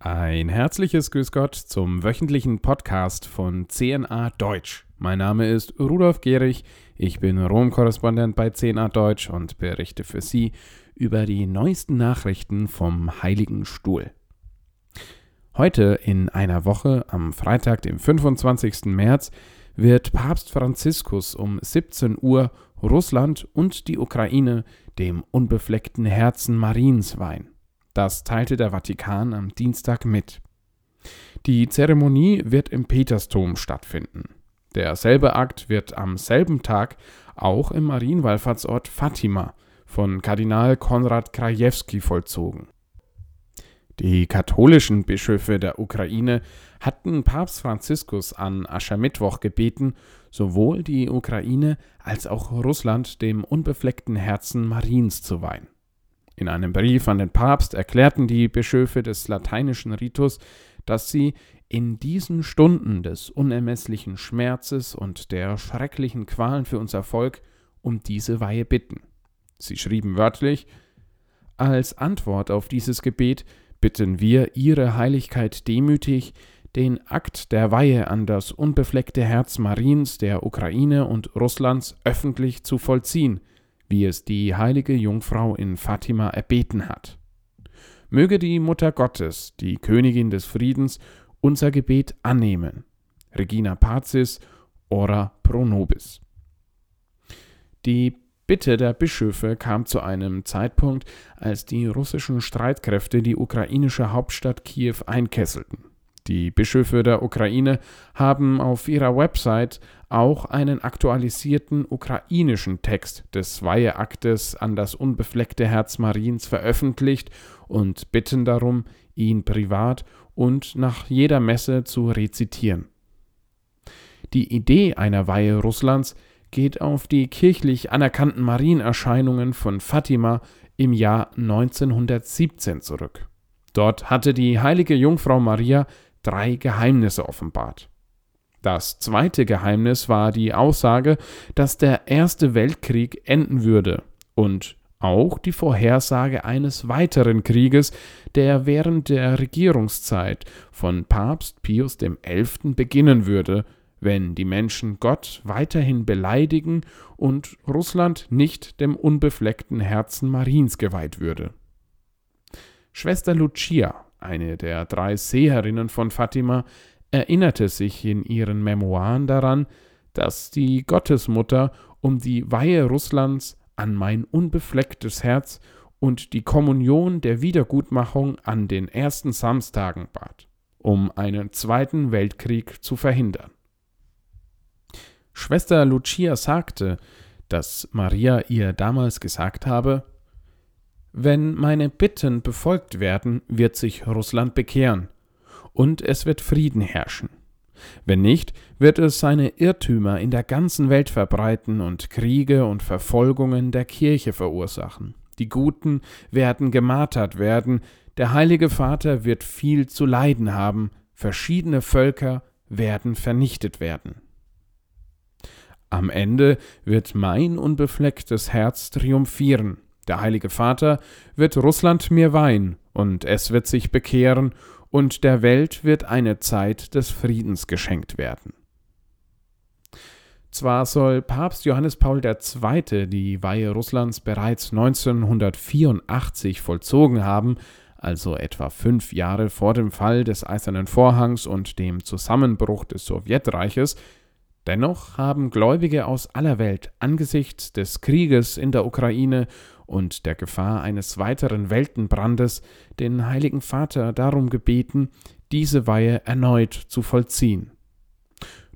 Ein herzliches Grüß Gott zum wöchentlichen Podcast von CNA Deutsch. Mein Name ist Rudolf Gehrig, ich bin Rom-Korrespondent bei CNA Deutsch und berichte für Sie über die neuesten Nachrichten vom Heiligen Stuhl. Heute in einer Woche, am Freitag, dem 25. März, wird Papst Franziskus um 17 Uhr Russland und die Ukraine dem unbefleckten Herzen Mariens weihen. Das teilte der Vatikan am Dienstag mit. Die Zeremonie wird im Petersdom stattfinden. Derselbe Akt wird am selben Tag auch im Marienwallfahrtsort Fatima von Kardinal Konrad Krajewski vollzogen. Die katholischen Bischöfe der Ukraine hatten Papst Franziskus an Aschermittwoch gebeten, sowohl die Ukraine als auch Russland dem unbefleckten Herzen Mariens zu weihen. In einem Brief an den Papst erklärten die Bischöfe des lateinischen Ritus, dass sie in diesen Stunden des unermesslichen Schmerzes und der schrecklichen Qualen für unser Volk um diese Weihe bitten. Sie schrieben wörtlich Als Antwort auf dieses Gebet bitten wir Ihre Heiligkeit demütig, den Akt der Weihe an das unbefleckte Herz Mariens der Ukraine und Russlands öffentlich zu vollziehen, wie es die heilige Jungfrau in Fatima erbeten hat. Möge die Mutter Gottes, die Königin des Friedens, unser Gebet annehmen. Regina Pazis, ora pro nobis. Die Bitte der Bischöfe kam zu einem Zeitpunkt, als die russischen Streitkräfte die ukrainische Hauptstadt Kiew einkesselten. Die Bischöfe der Ukraine haben auf ihrer Website auch einen aktualisierten ukrainischen Text des Weiheaktes an das unbefleckte Herz Mariens veröffentlicht und bitten darum, ihn privat und nach jeder Messe zu rezitieren. Die Idee einer Weihe Russlands geht auf die kirchlich anerkannten Marienerscheinungen von Fatima im Jahr 1917 zurück. Dort hatte die heilige Jungfrau Maria drei Geheimnisse offenbart. Das zweite Geheimnis war die Aussage, dass der Erste Weltkrieg enden würde und auch die Vorhersage eines weiteren Krieges, der während der Regierungszeit von Papst Pius XI. beginnen würde, wenn die Menschen Gott weiterhin beleidigen und Russland nicht dem unbefleckten Herzen Mariens geweiht würde. Schwester Lucia eine der drei Seherinnen von Fatima, erinnerte sich in ihren Memoiren daran, dass die Gottesmutter um die Weihe Russlands an mein unbeflecktes Herz und die Kommunion der Wiedergutmachung an den ersten Samstagen bat, um einen zweiten Weltkrieg zu verhindern. Schwester Lucia sagte, dass Maria ihr damals gesagt habe, wenn meine Bitten befolgt werden, wird sich Russland bekehren und es wird Frieden herrschen. Wenn nicht, wird es seine Irrtümer in der ganzen Welt verbreiten und Kriege und Verfolgungen der Kirche verursachen. Die Guten werden gemartert werden, der Heilige Vater wird viel zu leiden haben, verschiedene Völker werden vernichtet werden. Am Ende wird mein unbeflecktes Herz triumphieren, der Heilige Vater wird Russland mir weihen, und es wird sich bekehren, und der Welt wird eine Zeit des Friedens geschenkt werden. Zwar soll Papst Johannes Paul II. die Weihe Russlands bereits 1984 vollzogen haben, also etwa fünf Jahre vor dem Fall des Eisernen Vorhangs und dem Zusammenbruch des Sowjetreiches, Dennoch haben Gläubige aus aller Welt angesichts des Krieges in der Ukraine und der Gefahr eines weiteren Weltenbrandes den Heiligen Vater darum gebeten, diese Weihe erneut zu vollziehen.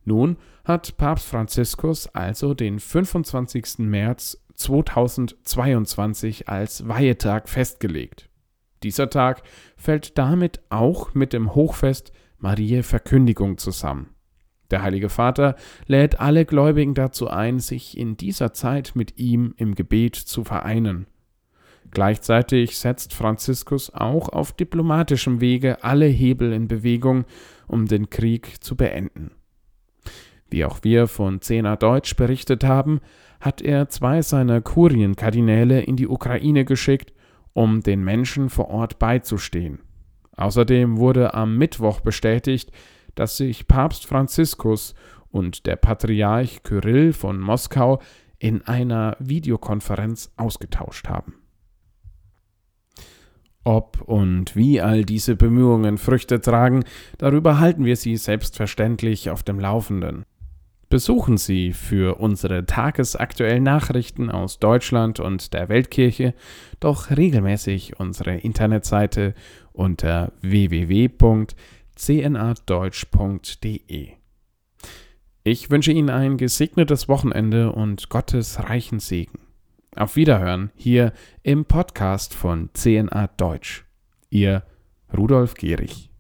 Nun hat Papst Franziskus also den 25. März 2022 als Weihetag festgelegt. Dieser Tag fällt damit auch mit dem Hochfest Mariä Verkündigung zusammen. Der Heilige Vater lädt alle Gläubigen dazu ein, sich in dieser Zeit mit ihm im Gebet zu vereinen. Gleichzeitig setzt Franziskus auch auf diplomatischem Wege alle Hebel in Bewegung, um den Krieg zu beenden. Wie auch wir von Zehner Deutsch berichtet haben, hat er zwei seiner Kurienkardinäle in die Ukraine geschickt, um den Menschen vor Ort beizustehen. Außerdem wurde am Mittwoch bestätigt, dass sich Papst Franziskus und der Patriarch Kyrill von Moskau in einer Videokonferenz ausgetauscht haben. Ob und wie all diese Bemühungen Früchte tragen, darüber halten wir Sie selbstverständlich auf dem Laufenden. Besuchen Sie für unsere tagesaktuellen Nachrichten aus Deutschland und der Weltkirche doch regelmäßig unsere Internetseite unter www.cnadeutsch.de. Ich wünsche Ihnen ein gesegnetes Wochenende und Gottes reichen Segen. Auf Wiederhören hier im Podcast von CNA Deutsch. Ihr Rudolf Gehrig.